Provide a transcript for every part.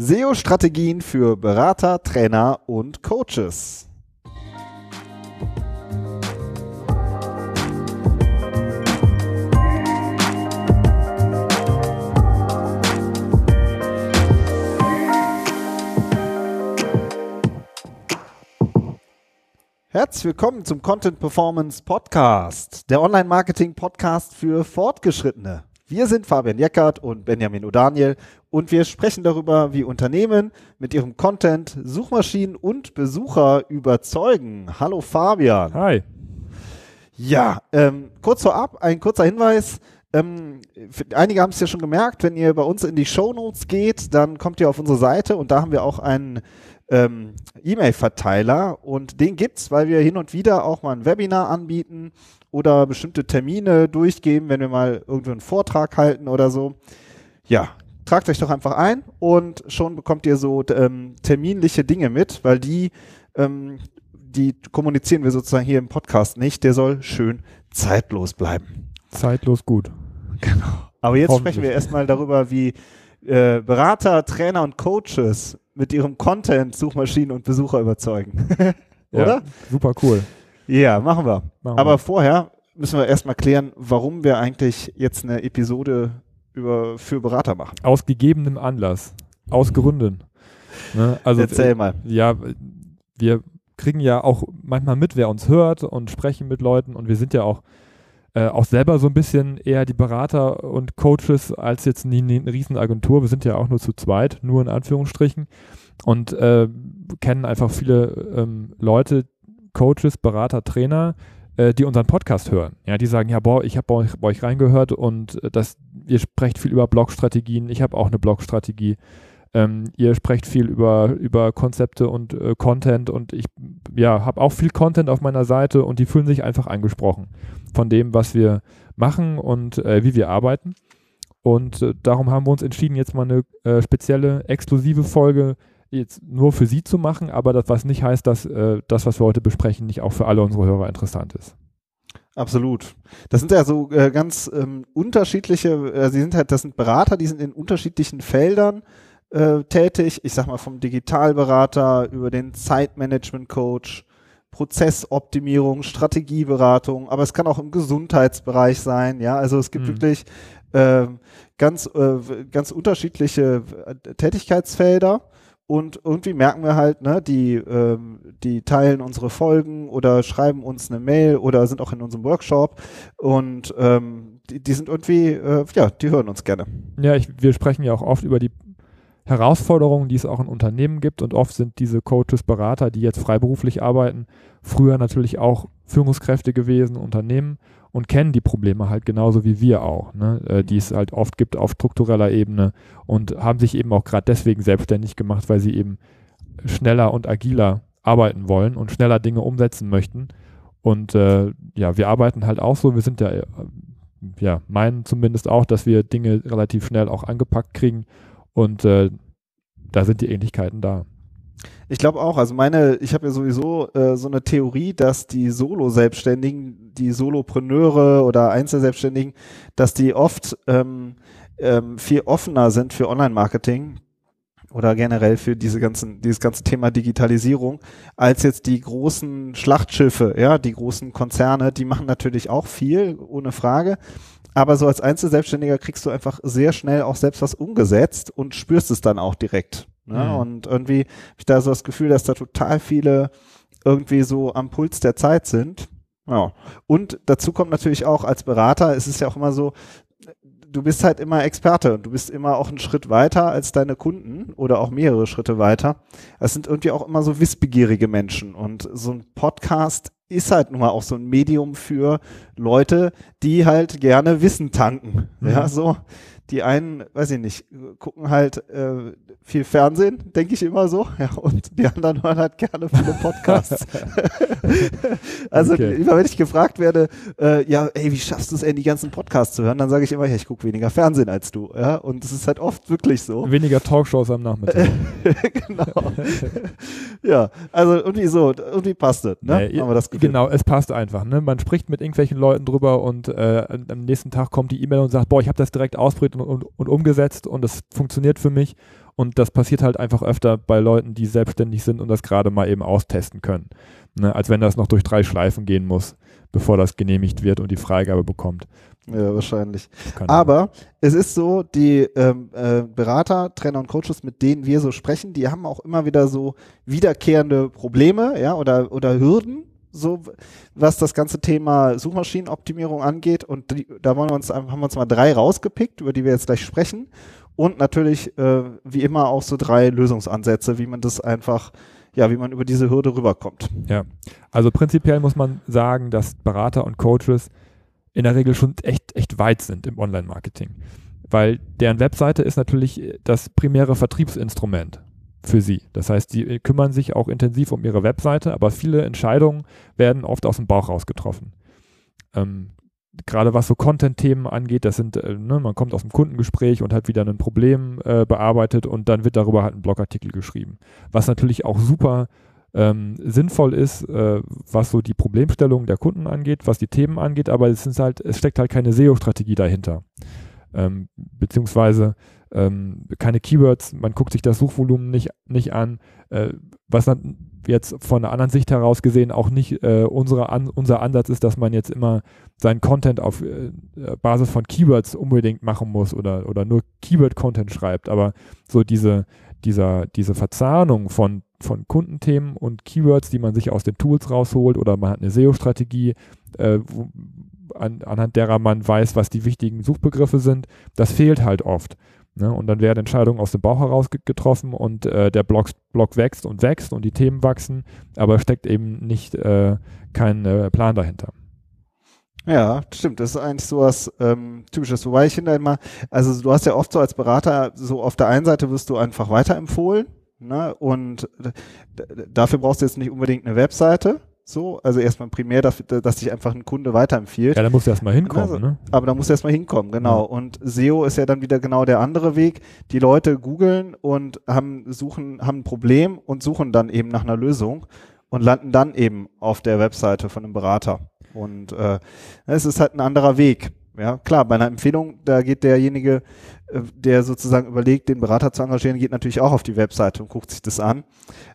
SEO-Strategien für Berater, Trainer und Coaches. Herzlich willkommen zum Content Performance Podcast, der Online-Marketing-Podcast für Fortgeschrittene. Wir sind Fabian Jeckert und Benjamin O'Daniel und wir sprechen darüber, wie Unternehmen mit ihrem Content Suchmaschinen und Besucher überzeugen. Hallo Fabian. Hi. Ja, ähm, kurz vorab, ein kurzer Hinweis. Ähm, einige haben es ja schon gemerkt, wenn ihr bei uns in die Show Notes geht, dann kommt ihr auf unsere Seite und da haben wir auch einen ähm, E-Mail-Verteiler und den gibt's, weil wir hin und wieder auch mal ein Webinar anbieten oder bestimmte Termine durchgeben, wenn wir mal irgendwo einen Vortrag halten oder so. Ja, tragt euch doch einfach ein und schon bekommt ihr so ähm, terminliche Dinge mit, weil die, ähm, die kommunizieren wir sozusagen hier im Podcast nicht. Der soll schön zeitlos bleiben. Zeitlos gut. Genau. Aber jetzt sprechen wir erstmal darüber, wie äh, Berater, Trainer und Coaches mit ihrem Content Suchmaschinen und Besucher überzeugen. Oder? Ja, super cool. Ja, machen wir. Machen Aber wir. vorher müssen wir erstmal klären, warum wir eigentlich jetzt eine Episode über, für Berater machen. Aus gegebenem Anlass. Aus Gründen. Ne? Also, Erzähl mal. Ja, wir kriegen ja auch manchmal mit, wer uns hört und sprechen mit Leuten und wir sind ja auch äh, auch selber so ein bisschen eher die Berater und Coaches als jetzt eine, eine Riesenagentur. Wir sind ja auch nur zu zweit, nur in Anführungsstrichen und äh, kennen einfach viele ähm, Leute, Coaches, Berater, Trainer, äh, die unseren Podcast hören. Ja, die sagen, ja, boah, ich habe bei euch, bei euch reingehört und äh, das, ihr sprecht viel über Blogstrategien. Ich habe auch eine Blogstrategie. Ähm, ihr sprecht viel über, über Konzepte und äh, Content und ich ja, habe auch viel Content auf meiner Seite und die fühlen sich einfach angesprochen von dem, was wir machen und äh, wie wir arbeiten. Und äh, darum haben wir uns entschieden, jetzt mal eine äh, spezielle, exklusive Folge jetzt nur für Sie zu machen, aber das was nicht heißt, dass äh, das, was wir heute besprechen, nicht auch für alle unsere Hörer interessant ist. Absolut. Das sind ja so äh, ganz ähm, unterschiedliche, sie sind halt, das sind Berater, die sind in unterschiedlichen Feldern äh, tätig. Ich sag mal vom Digitalberater über den Zeitmanagement-Coach, Prozessoptimierung, Strategieberatung, aber es kann auch im Gesundheitsbereich sein. Ja, also es gibt mhm. wirklich äh, ganz, äh, ganz unterschiedliche äh, Tätigkeitsfelder. Und irgendwie merken wir halt, ne, die, ähm, die teilen unsere Folgen oder schreiben uns eine Mail oder sind auch in unserem Workshop und ähm, die, die sind irgendwie, äh, ja, die hören uns gerne. Ja, ich, wir sprechen ja auch oft über die Herausforderungen, die es auch in Unternehmen gibt. Und oft sind diese Coaches, Berater, die jetzt freiberuflich arbeiten, früher natürlich auch Führungskräfte gewesen, Unternehmen und kennen die Probleme halt genauso wie wir auch, ne, äh, die es halt oft gibt auf struktureller Ebene und haben sich eben auch gerade deswegen selbstständig gemacht, weil sie eben schneller und agiler arbeiten wollen und schneller Dinge umsetzen möchten. Und äh, ja, wir arbeiten halt auch so, wir sind ja, äh, ja, meinen zumindest auch, dass wir Dinge relativ schnell auch angepackt kriegen und äh, da sind die Ähnlichkeiten da. Ich glaube auch, also meine, ich habe ja sowieso äh, so eine Theorie, dass die Solo-Selbstständigen, die Solopreneure oder Einzelselbstständigen, dass die oft ähm, ähm, viel offener sind für Online-Marketing oder generell für diese ganzen, dieses ganze Thema Digitalisierung, als jetzt die großen Schlachtschiffe, ja, die großen Konzerne, die machen natürlich auch viel, ohne Frage. Aber so als Einzelselbstständiger kriegst du einfach sehr schnell auch selbst was umgesetzt und spürst es dann auch direkt. Ne? Mhm. Und irgendwie habe ich da so das Gefühl, dass da total viele irgendwie so am Puls der Zeit sind. Ja. Und dazu kommt natürlich auch als Berater, es ist ja auch immer so, du bist halt immer Experte und du bist immer auch einen Schritt weiter als deine Kunden oder auch mehrere Schritte weiter. Es sind irgendwie auch immer so wissbegierige Menschen und so ein Podcast ist halt nun mal auch so ein Medium für Leute, die halt gerne Wissen tanken. Mhm. Ja, so die einen, weiß ich nicht, gucken halt äh, viel Fernsehen, denke ich immer so, ja, und die anderen hören halt gerne viele Podcasts. also okay. immer wenn ich gefragt werde, äh, ja, ey, wie schaffst du es, ey, die ganzen Podcasts zu hören, dann sage ich immer, ja, ich gucke weniger Fernsehen als du, ja, und es ist halt oft wirklich so. Weniger Talkshows am Nachmittag. genau. ja, also irgendwie so, irgendwie passt es, ne? Nee, Haben wir das Genau, es passt einfach, ne? Man spricht mit irgendwelchen Leuten drüber und äh, am nächsten Tag kommt die E-Mail und sagt, boah, ich habe das direkt ausprobiert und, und, umgesetzt und es funktioniert für mich. Und das passiert halt einfach öfter bei Leuten, die selbstständig sind und das gerade mal eben austesten können. Ne? Als wenn das noch durch drei Schleifen gehen muss, bevor das genehmigt wird und die Freigabe bekommt. Ja, wahrscheinlich. Aber es ist so, die ähm, äh, Berater, Trainer und Coaches, mit denen wir so sprechen, die haben auch immer wieder so wiederkehrende Probleme, ja, oder, oder Hürden, so was das ganze Thema Suchmaschinenoptimierung angeht. Und die, da wollen wir uns, haben wir uns mal drei rausgepickt, über die wir jetzt gleich sprechen. Und natürlich, äh, wie immer, auch so drei Lösungsansätze, wie man das einfach ja, wie man über diese Hürde rüberkommt. Ja, also prinzipiell muss man sagen, dass Berater und Coaches in der Regel schon echt, echt weit sind im Online-Marketing. Weil deren Webseite ist natürlich das primäre Vertriebsinstrument für sie. Das heißt, sie kümmern sich auch intensiv um ihre Webseite, aber viele Entscheidungen werden oft aus dem Bauch raus getroffen. Ähm, gerade was so Content-Themen angeht, das sind, äh, ne, man kommt aus dem Kundengespräch und hat wieder ein Problem äh, bearbeitet und dann wird darüber halt ein Blogartikel geschrieben. Was natürlich auch super ähm, sinnvoll ist, äh, was so die Problemstellung der Kunden angeht, was die Themen angeht, aber es, halt, es steckt halt keine SEO-Strategie dahinter. Ähm, beziehungsweise ähm, keine Keywords, man guckt sich das Suchvolumen nicht, nicht an, äh, was dann jetzt von einer anderen Sicht heraus gesehen auch nicht äh, unsere an, unser Ansatz ist, dass man jetzt immer seinen Content auf äh, Basis von Keywords unbedingt machen muss oder, oder nur Keyword-Content schreibt, aber so diese, dieser, diese Verzahnung von, von Kundenthemen und Keywords, die man sich aus den Tools rausholt oder man hat eine SEO-Strategie, äh, an, anhand derer man weiß, was die wichtigen Suchbegriffe sind, das fehlt halt oft. Ne? Und dann werden Entscheidungen aus dem Bauch heraus getroffen und äh, der Blog, Blog wächst und wächst und die Themen wachsen, aber steckt eben nicht äh, kein äh, Plan dahinter. Ja, stimmt. Das ist eigentlich so was ähm, Typisches. Wobei ich finde immer, also du hast ja oft so als Berater, so auf der einen Seite wirst du einfach weiterempfohlen ne? und dafür brauchst du jetzt nicht unbedingt eine Webseite, so, also erstmal primär, dass, dass sich einfach ein Kunde weiterempfiehlt. Ja, da muss erstmal hinkommen, also, ne? Aber da muss erstmal hinkommen, genau. Ja. Und SEO ist ja dann wieder genau der andere Weg. Die Leute googeln und haben, suchen, haben ein Problem und suchen dann eben nach einer Lösung und landen dann eben auf der Webseite von einem Berater. Und äh, es ist halt ein anderer Weg. Ja, klar, bei einer Empfehlung, da geht derjenige, äh, der sozusagen überlegt, den Berater zu engagieren, geht natürlich auch auf die Webseite und guckt sich das an.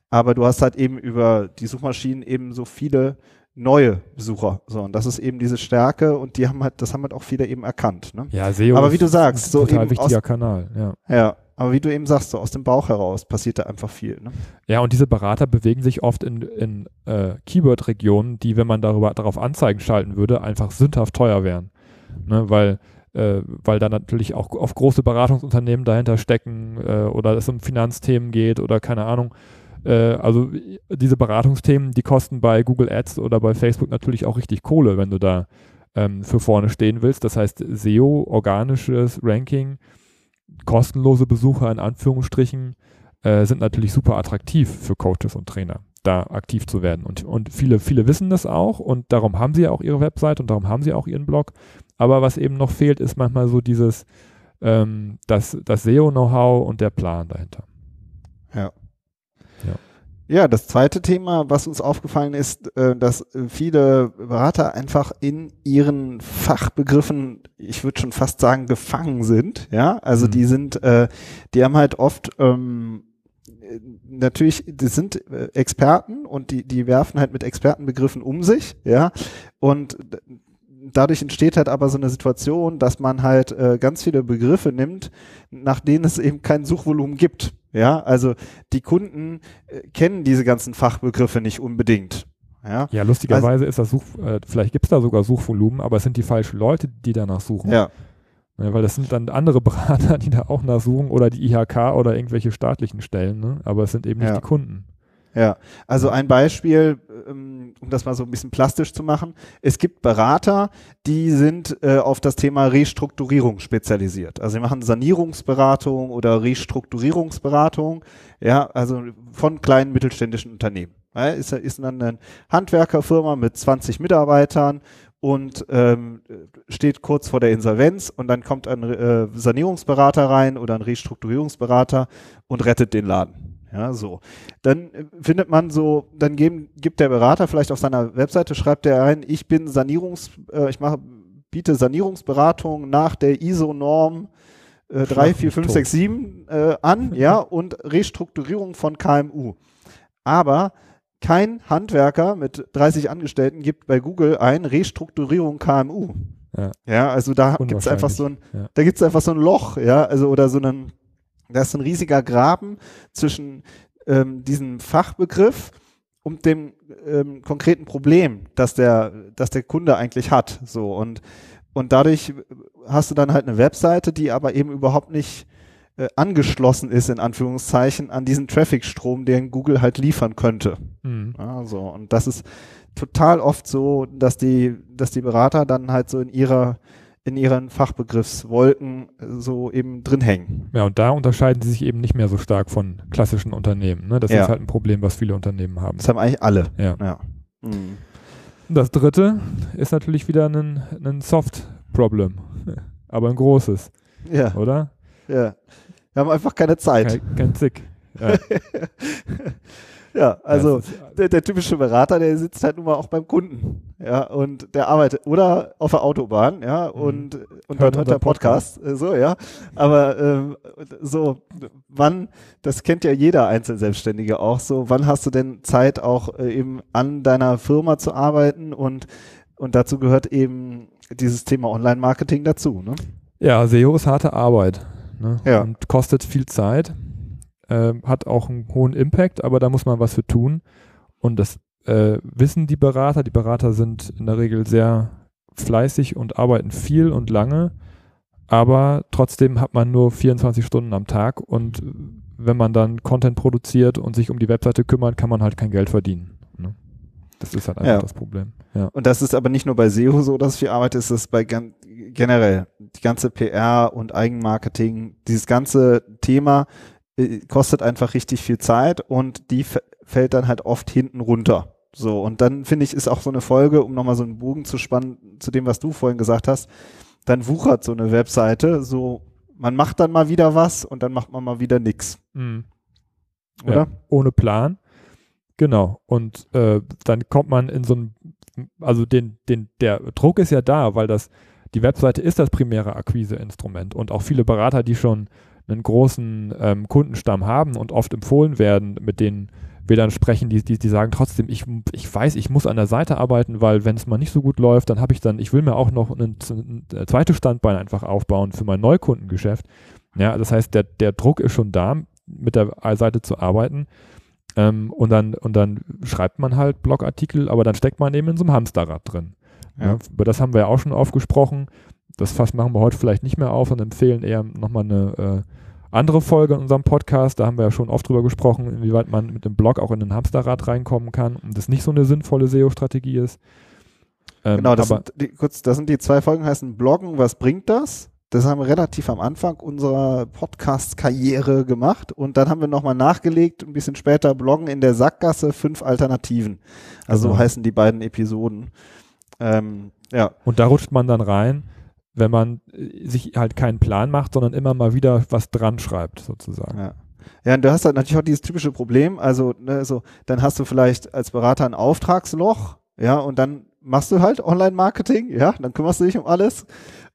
Aber du hast halt eben über die Suchmaschinen eben so viele neue Besucher. So, und das ist eben diese Stärke und die haben halt, das haben halt auch viele eben erkannt. Ne? Ja, SEO aber wie du sagst, so total eben wichtiger aus, Kanal, ja. Ja, aber wie du eben sagst, so aus dem Bauch heraus passiert da einfach viel. Ne? Ja, und diese Berater bewegen sich oft in, in äh, Keyword-Regionen, die, wenn man darüber, darauf Anzeigen schalten würde, einfach sündhaft teuer wären. Ne? Weil äh, weil da natürlich auch auf große Beratungsunternehmen dahinter stecken äh, oder es um Finanzthemen geht oder keine Ahnung. Äh, also diese Beratungsthemen, die kosten bei Google Ads oder bei Facebook natürlich auch richtig Kohle, wenn du da ähm, für vorne stehen willst. Das heißt, SEO, organisches Ranking, kostenlose Besucher in Anführungsstrichen äh, sind natürlich super attraktiv für Coaches und Trainer, da aktiv zu werden. Und, und viele, viele wissen das auch und darum haben sie ja auch ihre Website und darum haben sie auch ihren Blog. Aber was eben noch fehlt, ist manchmal so dieses, ähm, das, das SEO-Know-how und der Plan dahinter. Ja. Ja, das zweite Thema, was uns aufgefallen ist, äh, dass viele Berater einfach in ihren Fachbegriffen, ich würde schon fast sagen, gefangen sind. Ja, also mhm. die sind, äh, die haben halt oft ähm, natürlich, die sind äh, Experten und die, die werfen halt mit Expertenbegriffen um sich, ja, und dadurch entsteht halt aber so eine Situation, dass man halt äh, ganz viele Begriffe nimmt, nach denen es eben kein Suchvolumen gibt. Ja, also die Kunden äh, kennen diese ganzen Fachbegriffe nicht unbedingt. Ja, ja lustigerweise also, ist das Such, äh, vielleicht gibt es da sogar Suchvolumen, aber es sind die falschen Leute, die danach suchen. Ja. Ja. Weil das sind dann andere Berater, die da auch nachsuchen oder die IHK oder irgendwelche staatlichen Stellen, ne? aber es sind eben nicht ja. die Kunden. Ja, also ein Beispiel, ähm, um das mal so ein bisschen plastisch zu machen. Es gibt Berater, die sind äh, auf das Thema Restrukturierung spezialisiert. Also sie machen Sanierungsberatung oder Restrukturierungsberatung, ja, also von kleinen mittelständischen Unternehmen. Ja, ist, ist dann eine Handwerkerfirma mit 20 Mitarbeitern und ähm, steht kurz vor der Insolvenz und dann kommt ein äh, Sanierungsberater rein oder ein Restrukturierungsberater und rettet den Laden. Ja, so. Dann äh, findet man so, dann geben, gibt der Berater vielleicht auf seiner Webseite, schreibt er ein, ich bin Sanierungs, äh, ich mache, biete Sanierungsberatung nach der ISO-Norm äh, 3, 4, 5, 6, 7 äh, an, ja, und Restrukturierung von KMU. Aber kein Handwerker mit 30 Angestellten gibt bei Google ein Restrukturierung KMU. Ja, ja also da gibt es einfach so ein, ja. da gibt es einfach so ein Loch, ja, also oder so einen, da ist ein riesiger Graben zwischen ähm, diesem Fachbegriff und dem ähm, konkreten Problem, das der, das der Kunde eigentlich hat. So und und dadurch hast du dann halt eine Webseite, die aber eben überhaupt nicht äh, angeschlossen ist, in Anführungszeichen, an diesen Traffic-Strom, den Google halt liefern könnte. Mhm. Also, und das ist total oft so, dass die, dass die Berater dann halt so in ihrer in ihren Fachbegriffswolken äh, so eben drin hängen. Ja, und da unterscheiden sie sich eben nicht mehr so stark von klassischen Unternehmen. Ne? Das ja. ist halt ein Problem, was viele Unternehmen haben. Das haben eigentlich alle. Ja. ja. Mhm. Das dritte ist natürlich wieder ein, ein Soft-Problem, aber ein großes. Ja. Oder? Ja. Wir haben einfach keine Zeit. Kein Zick. Ja. Ja, also der, der, typische Berater, der sitzt halt nun mal auch beim Kunden, ja, und der arbeitet oder auf der Autobahn, ja, mhm. und und hört, hört der Podcast, Podcast, äh, so, ja, aber ähm, so, wann, das kennt ja jeder Einzelselbstständige auch, so, wann hast du denn Zeit auch äh, eben an deiner Firma zu arbeiten und und dazu gehört eben dieses Thema Online-Marketing dazu, ne? Ja, SEO ist harte Arbeit ne? ja. und kostet viel Zeit äh, hat auch einen hohen Impact, aber da muss man was für tun. Und das äh, wissen die Berater. Die Berater sind in der Regel sehr fleißig und arbeiten viel und lange, aber trotzdem hat man nur 24 Stunden am Tag und wenn man dann Content produziert und sich um die Webseite kümmert, kann man halt kein Geld verdienen. Ne? Das ist halt einfach ja. das Problem. Ja. Und das ist aber nicht nur bei SEO so, dass viel Arbeit ist, das ist bei generell die ganze PR und Eigenmarketing, dieses ganze Thema äh, kostet einfach richtig viel Zeit und die fällt dann halt oft hinten runter. So, und dann finde ich, ist auch so eine Folge, um nochmal so einen Bogen zu spannen zu dem, was du vorhin gesagt hast, dann wuchert so eine Webseite, so, man macht dann mal wieder was und dann macht man mal wieder nix. Mhm. Oder? Ja, ohne Plan. Genau. Und äh, dann kommt man in so ein, also den, den, der Druck ist ja da, weil das, die Webseite ist das primäre Akquiseinstrument und auch viele Berater, die schon einen großen ähm, Kundenstamm haben und oft empfohlen werden, mit denen wir dann sprechen, die, die, die sagen trotzdem, ich, ich weiß, ich muss an der Seite arbeiten, weil wenn es mal nicht so gut läuft, dann habe ich dann, ich will mir auch noch ein, ein zweites Standbein einfach aufbauen für mein Neukundengeschäft. Ja, das heißt, der, der Druck ist schon da, mit der Seite zu arbeiten. Ähm, und, dann, und dann schreibt man halt Blogartikel, aber dann steckt man eben in so einem Hamsterrad drin. Ja. Ja, über das haben wir ja auch schon aufgesprochen das Fass machen wir heute vielleicht nicht mehr auf und empfehlen eher nochmal eine äh, andere Folge in unserem Podcast. Da haben wir ja schon oft drüber gesprochen, inwieweit man mit dem Blog auch in den Hamsterrad reinkommen kann und das nicht so eine sinnvolle SEO-Strategie ist. Ähm, genau, das sind, die, kurz, das sind die zwei Folgen, heißen Bloggen, was bringt das? Das haben wir relativ am Anfang unserer Podcast-Karriere gemacht und dann haben wir nochmal nachgelegt, ein bisschen später Bloggen in der Sackgasse, fünf Alternativen. Also genau. so heißen die beiden Episoden. Ähm, ja. Und da rutscht man dann rein wenn man äh, sich halt keinen Plan macht, sondern immer mal wieder was dran schreibt, sozusagen. Ja. Ja, und du hast halt natürlich auch dieses typische Problem, also, ne, so, dann hast du vielleicht als Berater ein Auftragsloch, ja, und dann machst du halt Online-Marketing, ja, dann kümmerst du dich um alles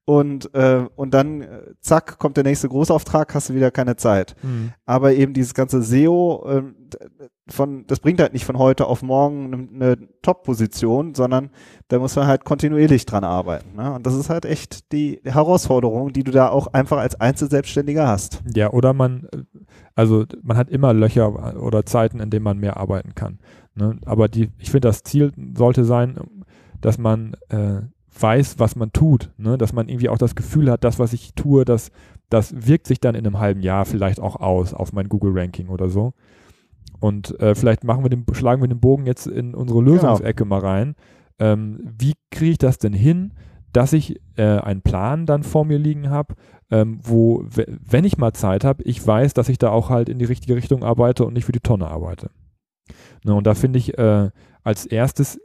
und, äh, und dann, äh, zack, kommt der nächste Großauftrag, hast du wieder keine Zeit. Mhm. Aber eben dieses ganze SEO, äh, von, das bringt halt nicht von heute auf morgen eine, eine Top-Position, sondern da muss man halt kontinuierlich dran arbeiten. Ne? Und das ist halt echt die Herausforderung, die du da auch einfach als Einzelselbstständiger hast. Ja, oder man, also man hat immer Löcher oder Zeiten, in denen man mehr arbeiten kann. Ne? Aber die, ich finde, das Ziel sollte sein, dass man äh, weiß, was man tut, ne? dass man irgendwie auch das Gefühl hat, das, was ich tue, das, das wirkt sich dann in einem halben Jahr vielleicht auch aus auf mein Google-Ranking oder so. Und äh, vielleicht machen wir den, schlagen wir den Bogen jetzt in unsere genau. Lösungsecke genau. mal rein. Ähm, wie kriege ich das denn hin, dass ich äh, einen Plan dann vor mir liegen habe, ähm, wo, wenn ich mal Zeit habe, ich weiß, dass ich da auch halt in die richtige Richtung arbeite und nicht für die Tonne arbeite. Ne, und da finde ich äh, als erstes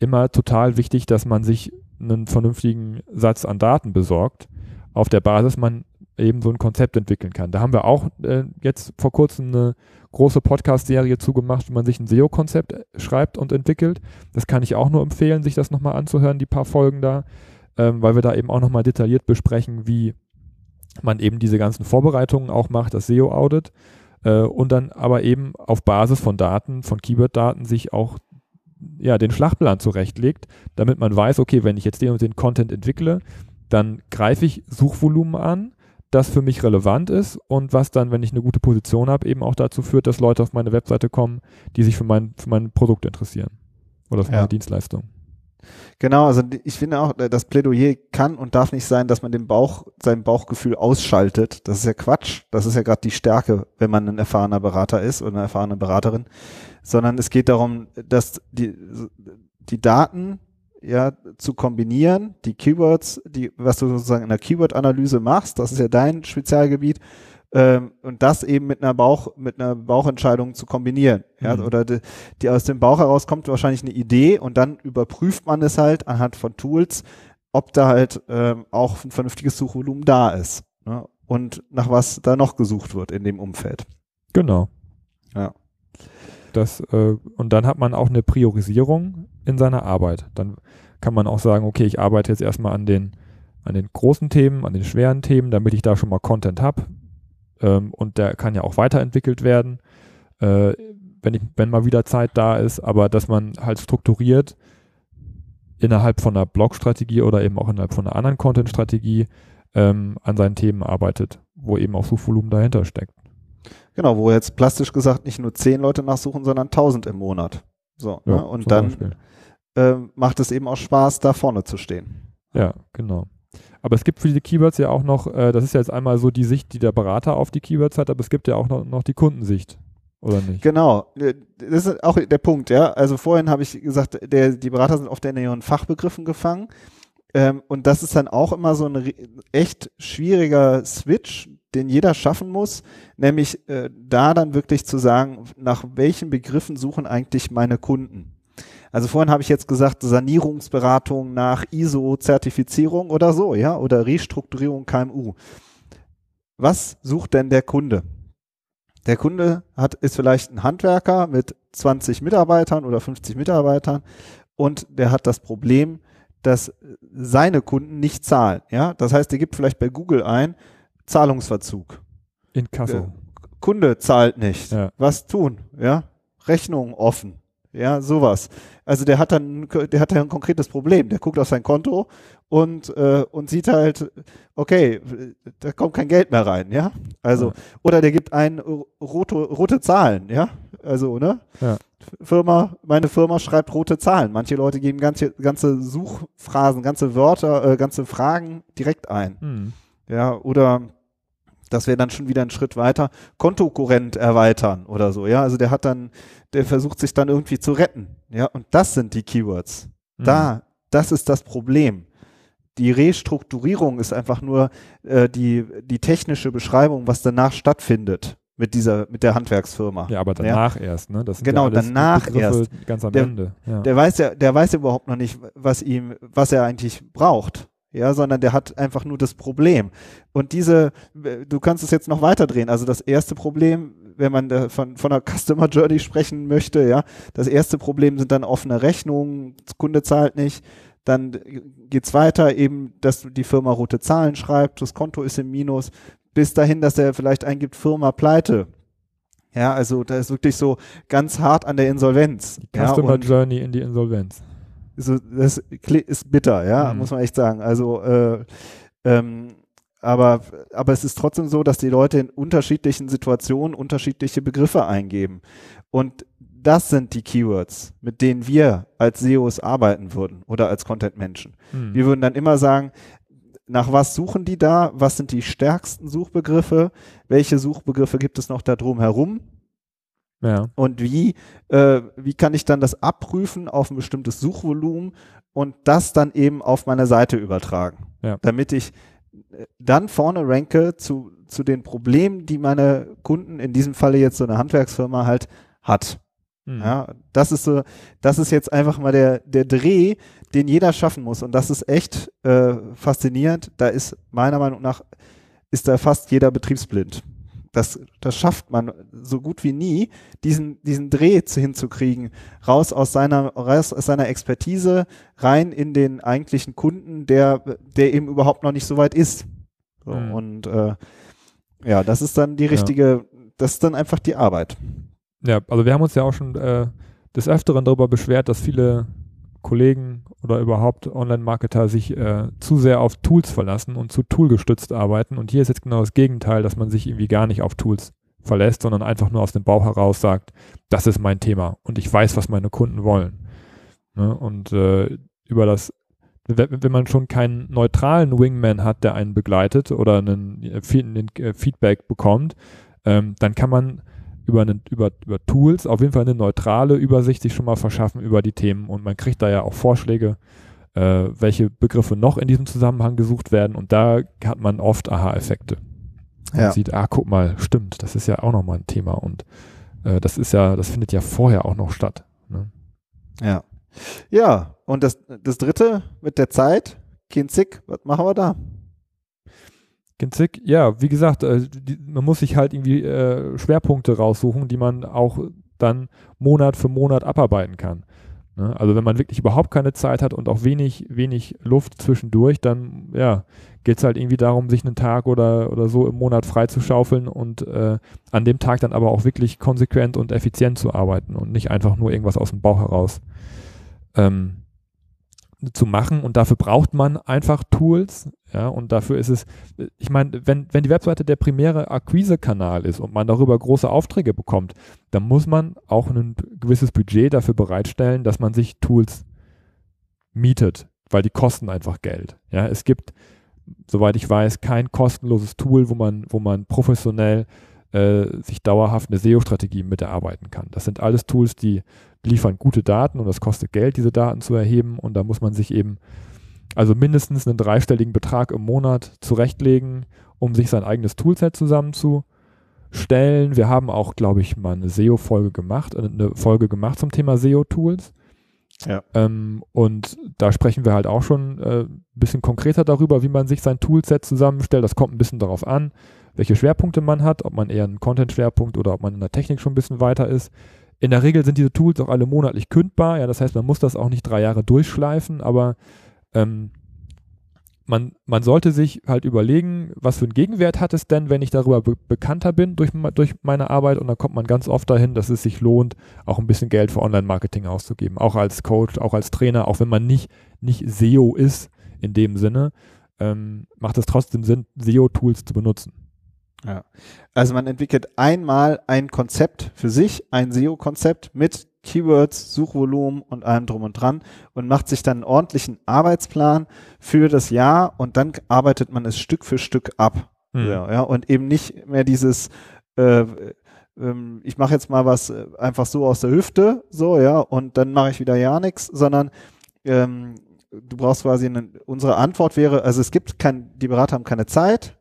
immer total wichtig, dass man sich einen vernünftigen Satz an Daten besorgt, auf der Basis man eben so ein Konzept entwickeln kann. Da haben wir auch äh, jetzt vor kurzem eine große Podcast-Serie zugemacht, wie man sich ein SEO-Konzept äh, schreibt und entwickelt. Das kann ich auch nur empfehlen, sich das nochmal anzuhören, die paar Folgen da, ähm, weil wir da eben auch nochmal detailliert besprechen, wie man eben diese ganzen Vorbereitungen auch macht, das SEO-Audit äh, und dann aber eben auf Basis von Daten, von Keyword-Daten sich auch ja, den Schlachtplan zurechtlegt, damit man weiß, okay, wenn ich jetzt den und den Content entwickle, dann greife ich Suchvolumen an, das für mich relevant ist und was dann, wenn ich eine gute Position habe, eben auch dazu führt, dass Leute auf meine Webseite kommen, die sich für mein, für mein Produkt interessieren oder für ja. meine Dienstleistung. Genau, also ich finde auch, das Plädoyer kann und darf nicht sein, dass man den Bauch, sein Bauchgefühl ausschaltet. Das ist ja Quatsch. Das ist ja gerade die Stärke, wenn man ein erfahrener Berater ist oder eine erfahrene Beraterin. Sondern es geht darum, dass die, die Daten ja zu kombinieren, die Keywords, die, was du sozusagen in der Keyword-Analyse machst, das ist ja dein Spezialgebiet, ähm, und das eben mit einer Bauch, mit einer Bauchentscheidung zu kombinieren. Ja, mhm. oder die, die, aus dem Bauch heraus kommt wahrscheinlich eine Idee und dann überprüft man es halt anhand von Tools, ob da halt ähm, auch ein vernünftiges Suchvolumen da ist. Ne? Und nach was da noch gesucht wird in dem Umfeld. Genau. Ja. Das, äh, und dann hat man auch eine Priorisierung in seiner Arbeit. Dann kann man auch sagen, okay, ich arbeite jetzt erstmal an den, an den großen Themen, an den schweren Themen, damit ich da schon mal Content habe. Ähm, und der kann ja auch weiterentwickelt werden, äh, wenn, ich, wenn mal wieder Zeit da ist, aber dass man halt strukturiert innerhalb von einer Blog-Strategie oder eben auch innerhalb von einer anderen Content-Strategie ähm, an seinen Themen arbeitet, wo eben auch Suchvolumen dahinter steckt. Genau, wo jetzt plastisch gesagt nicht nur zehn Leute nachsuchen, sondern tausend im Monat. So, ja, ne? und dann äh, macht es eben auch Spaß, da vorne zu stehen. Ja, genau. Aber es gibt für diese Keywords ja auch noch, äh, das ist ja jetzt einmal so die Sicht, die der Berater auf die Keywords hat, aber es gibt ja auch noch, noch die Kundensicht. Oder nicht? Genau, äh, das ist auch der Punkt, ja. Also vorhin habe ich gesagt, der, die Berater sind oft in ihren Fachbegriffen gefangen. Ähm, und das ist dann auch immer so ein echt schwieriger Switch, den jeder schaffen muss, nämlich äh, da dann wirklich zu sagen, nach welchen Begriffen suchen eigentlich meine Kunden. Also vorhin habe ich jetzt gesagt, Sanierungsberatung nach ISO-Zertifizierung oder so, ja, oder Restrukturierung KMU. Was sucht denn der Kunde? Der Kunde hat, ist vielleicht ein Handwerker mit 20 Mitarbeitern oder 50 Mitarbeitern und der hat das Problem, dass seine Kunden nicht zahlen. Ja, das heißt, er gibt vielleicht bei Google ein Zahlungsverzug. In Kasso. Kunde zahlt nicht. Ja. Was tun? Ja, Rechnung offen. Ja, sowas. Also der hat dann, der hat dann ein konkretes Problem. Der guckt auf sein Konto und, äh, und sieht halt, okay, da kommt kein Geld mehr rein, ja. Also, oder der gibt ein rote, rote Zahlen, ja. Also, ne? Ja. Firma, meine Firma schreibt rote Zahlen. Manche Leute geben ganze, ganze Suchphrasen, ganze Wörter, äh, ganze Fragen direkt ein. Hm. Ja, oder das wäre dann schon wieder ein Schritt weiter, Kontokorrent erweitern oder so, ja. Also der hat dann, der versucht sich dann irgendwie zu retten, ja. Und das sind die Keywords. Mhm. Da, das ist das Problem. Die Restrukturierung ist einfach nur äh, die, die technische Beschreibung, was danach stattfindet mit dieser, mit der Handwerksfirma. Ja, aber danach ja. erst, ne? Genau, ja danach erst. Ganz am der, Ende. Ja. Der weiß ja, der weiß überhaupt noch nicht, was ihm, was er eigentlich braucht ja, sondern der hat einfach nur das Problem. Und diese, du kannst es jetzt noch weiter drehen. Also das erste Problem, wenn man von, von einer Customer Journey sprechen möchte, ja, das erste Problem sind dann offene Rechnungen, Kunde zahlt nicht. Dann geht's weiter, eben, dass die Firma rote Zahlen schreibt, das Konto ist im Minus, bis dahin, dass er vielleicht eingibt, Firma pleite. Ja, also da ist wirklich so ganz hart an der Insolvenz. Customer ja, Journey in die Insolvenz so, das ist bitter, ja, mhm. muss man echt sagen. Also, äh, ähm, aber, aber es ist trotzdem so, dass die Leute in unterschiedlichen Situationen unterschiedliche Begriffe eingeben. Und das sind die Keywords, mit denen wir als SEOs arbeiten würden oder als Content-Menschen. Mhm. Wir würden dann immer sagen, nach was suchen die da? Was sind die stärksten Suchbegriffe? Welche Suchbegriffe gibt es noch da drum herum? Ja. Und wie, äh, wie kann ich dann das abprüfen auf ein bestimmtes Suchvolumen und das dann eben auf meine Seite übertragen, ja. damit ich äh, dann vorne ranke zu, zu den Problemen, die meine Kunden, in diesem Falle jetzt so eine Handwerksfirma halt hat. Mhm. Ja, das ist so, das ist jetzt einfach mal der, der Dreh, den jeder schaffen muss. Und das ist echt äh, faszinierend. Da ist meiner Meinung nach, ist da fast jeder betriebsblind das, das schafft man so gut wie nie, diesen, diesen Dreh hinzukriegen, raus aus seiner, raus aus seiner Expertise, rein in den eigentlichen Kunden, der, der eben überhaupt noch nicht so weit ist. So, mhm. Und äh, ja, das ist dann die richtige, ja. das ist dann einfach die Arbeit. Ja, also wir haben uns ja auch schon äh, des Öfteren darüber beschwert, dass viele Kollegen oder überhaupt Online-Marketer sich äh, zu sehr auf Tools verlassen und zu toolgestützt arbeiten. Und hier ist jetzt genau das Gegenteil, dass man sich irgendwie gar nicht auf Tools verlässt, sondern einfach nur aus dem Bauch heraus sagt, das ist mein Thema und ich weiß, was meine Kunden wollen. Ne? Und äh, über das, wenn man schon keinen neutralen Wingman hat, der einen begleitet oder einen, äh, einen äh, Feedback bekommt, ähm, dann kann man über, einen, über, über Tools auf jeden Fall eine neutrale Übersicht sich schon mal verschaffen über die Themen und man kriegt da ja auch Vorschläge, äh, welche Begriffe noch in diesem Zusammenhang gesucht werden und da hat man oft Aha-Effekte. Man ja. sieht, ah, guck mal, stimmt, das ist ja auch nochmal ein Thema und äh, das ist ja, das findet ja vorher auch noch statt. Ne? Ja. Ja, und das, das dritte mit der Zeit, Kinzig, was machen wir da? Kinzig, ja, wie gesagt, äh, die, man muss sich halt irgendwie äh, Schwerpunkte raussuchen, die man auch dann Monat für Monat abarbeiten kann. Ne? Also wenn man wirklich überhaupt keine Zeit hat und auch wenig, wenig Luft zwischendurch, dann ja, geht es halt irgendwie darum, sich einen Tag oder, oder so im Monat freizuschaufeln und äh, an dem Tag dann aber auch wirklich konsequent und effizient zu arbeiten und nicht einfach nur irgendwas aus dem Bauch heraus ähm, zu machen und dafür braucht man einfach Tools, ja, und dafür ist es, ich meine, wenn, wenn die Webseite der primäre Akquisekanal ist und man darüber große Aufträge bekommt, dann muss man auch ein gewisses Budget dafür bereitstellen, dass man sich Tools mietet, weil die kosten einfach Geld. Ja, es gibt, soweit ich weiß, kein kostenloses Tool, wo man, wo man professionell äh, sich dauerhaft eine SEO-Strategie mit erarbeiten kann. Das sind alles Tools, die liefern gute Daten und das kostet Geld, diese Daten zu erheben und da muss man sich eben also mindestens einen dreistelligen Betrag im Monat zurechtlegen, um sich sein eigenes Toolset zusammenzustellen. Wir haben auch, glaube ich, mal eine SEO-Folge gemacht, äh, eine Folge gemacht zum Thema SEO-Tools. Ja. Ähm, und da sprechen wir halt auch schon ein äh, bisschen konkreter darüber, wie man sich sein Toolset zusammenstellt. Das kommt ein bisschen darauf an, welche Schwerpunkte man hat, ob man eher einen Content-Schwerpunkt oder ob man in der Technik schon ein bisschen weiter ist. In der Regel sind diese Tools auch alle monatlich kündbar. Ja, das heißt, man muss das auch nicht drei Jahre durchschleifen, aber ähm, man, man sollte sich halt überlegen, was für einen Gegenwert hat es denn, wenn ich darüber be bekannter bin durch, durch meine Arbeit und dann kommt man ganz oft dahin, dass es sich lohnt, auch ein bisschen Geld für Online-Marketing auszugeben, auch als Coach, auch als Trainer, auch wenn man nicht, nicht SEO ist in dem Sinne, ähm, macht es trotzdem Sinn, SEO-Tools zu benutzen. Ja. Also man entwickelt einmal ein Konzept für sich, ein SEO-Konzept mit Keywords, Suchvolumen und allem drum und dran und macht sich dann einen ordentlichen Arbeitsplan für das Jahr und dann arbeitet man es Stück für Stück ab. Hm. Ja, ja, und eben nicht mehr dieses äh, ähm, ich mache jetzt mal was äh, einfach so aus der Hüfte, so, ja, und dann mache ich wieder ja nichts, sondern ähm, du brauchst quasi eine, unsere Antwort wäre, also es gibt kein, die Berater haben keine Zeit,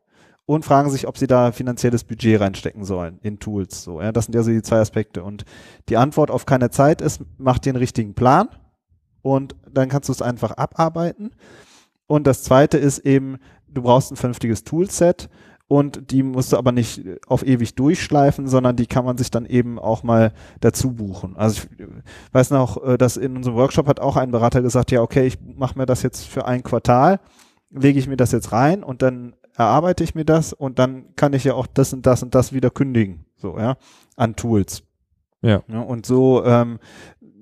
und fragen sich, ob sie da finanzielles Budget reinstecken sollen in Tools. So, ja, das sind ja so die zwei Aspekte. Und die Antwort auf keine Zeit ist, mach den richtigen Plan und dann kannst du es einfach abarbeiten. Und das zweite ist eben, du brauchst ein vernünftiges Toolset und die musst du aber nicht auf ewig durchschleifen, sondern die kann man sich dann eben auch mal dazu buchen. Also ich weiß noch, äh, dass in unserem Workshop hat auch ein Berater gesagt, ja, okay, ich mache mir das jetzt für ein Quartal, lege ich mir das jetzt rein und dann erarbeite ich mir das und dann kann ich ja auch das und das und das wieder kündigen, so, ja, an Tools. Ja. ja und so, ähm,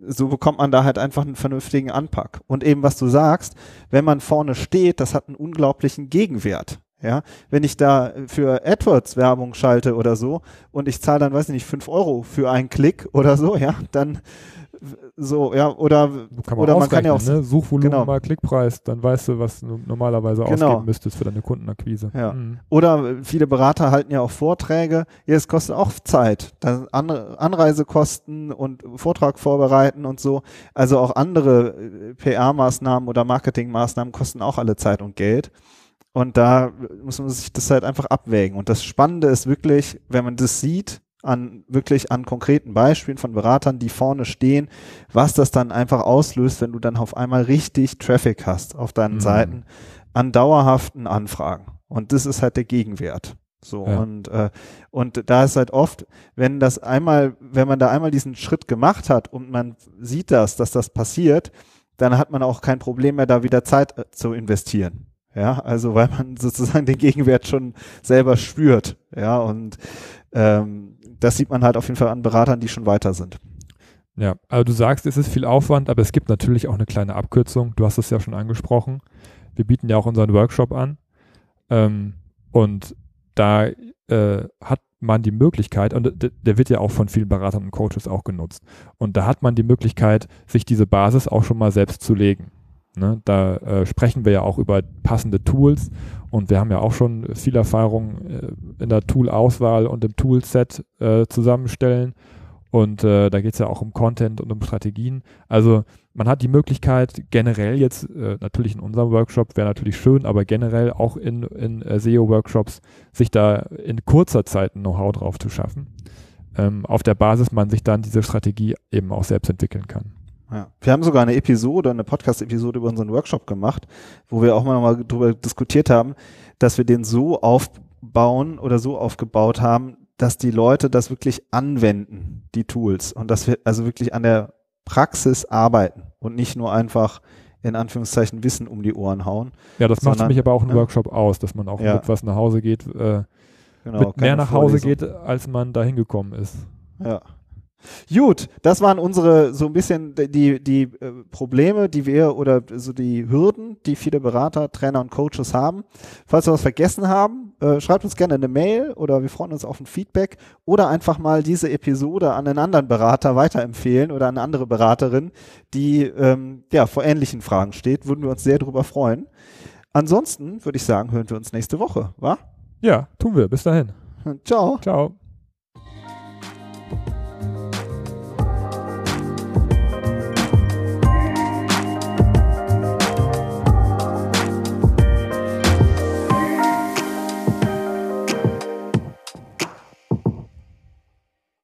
so bekommt man da halt einfach einen vernünftigen Anpack. Und eben, was du sagst, wenn man vorne steht, das hat einen unglaublichen Gegenwert. Ja, wenn ich da für AdWords Werbung schalte oder so und ich zahle dann, weiß ich nicht, fünf Euro für einen Klick oder so, ja, dann so, ja, oder, kann man, oder man kann ja auch ne? Suchvolumen genau. mal Klickpreis, dann weißt du, was du normalerweise genau. ausgeben müsstest für deine Kundenakquise. Ja. Mhm. Oder viele Berater halten ja auch Vorträge. Ja, es kostet auch Zeit. Dann An Anreisekosten und Vortrag vorbereiten und so. Also auch andere äh, PR-Maßnahmen oder Marketing-Maßnahmen kosten auch alle Zeit und Geld. Und da muss man sich das halt einfach abwägen. Und das Spannende ist wirklich, wenn man das sieht, an wirklich an konkreten Beispielen von Beratern, die vorne stehen, was das dann einfach auslöst, wenn du dann auf einmal richtig Traffic hast auf deinen mhm. Seiten an dauerhaften Anfragen. Und das ist halt der Gegenwert. So ja. und äh, und da ist halt oft, wenn das einmal, wenn man da einmal diesen Schritt gemacht hat und man sieht das, dass das passiert, dann hat man auch kein Problem mehr, da wieder Zeit äh, zu investieren. Ja, also weil man sozusagen den Gegenwert schon selber spürt. Ja, und ähm, das sieht man halt auf jeden Fall an Beratern, die schon weiter sind. Ja, also du sagst, es ist viel Aufwand, aber es gibt natürlich auch eine kleine Abkürzung. Du hast es ja schon angesprochen. Wir bieten ja auch unseren Workshop an. Ähm, und da äh, hat man die Möglichkeit, und der wird ja auch von vielen Beratern und Coaches auch genutzt. Und da hat man die Möglichkeit, sich diese Basis auch schon mal selbst zu legen. Ne? Da äh, sprechen wir ja auch über passende Tools und wir haben ja auch schon viel Erfahrung äh, in der Tool-Auswahl und im Toolset äh, zusammenstellen. Und äh, da geht es ja auch um Content und um Strategien. Also man hat die Möglichkeit, generell jetzt, äh, natürlich in unserem Workshop wäre natürlich schön, aber generell auch in, in äh, SEO-Workshops, sich da in kurzer Zeit ein Know-how drauf zu schaffen, ähm, auf der Basis man sich dann diese Strategie eben auch selbst entwickeln kann. Ja. Wir haben sogar eine Episode, eine Podcast-Episode über unseren Workshop gemacht, wo wir auch mal nochmal darüber diskutiert haben, dass wir den so aufbauen oder so aufgebaut haben, dass die Leute das wirklich anwenden, die Tools, und dass wir also wirklich an der Praxis arbeiten und nicht nur einfach in Anführungszeichen Wissen um die Ohren hauen. Ja, das macht für mich aber auch einen. Workshop aus, dass man auch ja. mit was nach Hause geht, äh, genau, mehr nach Hause geht, als man da hingekommen ist. Ja. Gut, das waren unsere so ein bisschen die, die äh, Probleme, die wir oder so die Hürden, die viele Berater, Trainer und Coaches haben. Falls wir was vergessen haben, äh, schreibt uns gerne eine Mail oder wir freuen uns auf ein Feedback oder einfach mal diese Episode an einen anderen Berater weiterempfehlen oder an eine andere Beraterin, die ähm, ja vor ähnlichen Fragen steht. Würden wir uns sehr darüber freuen. Ansonsten würde ich sagen, hören wir uns nächste Woche, wa? Ja, tun wir. Bis dahin. Ciao. Ciao.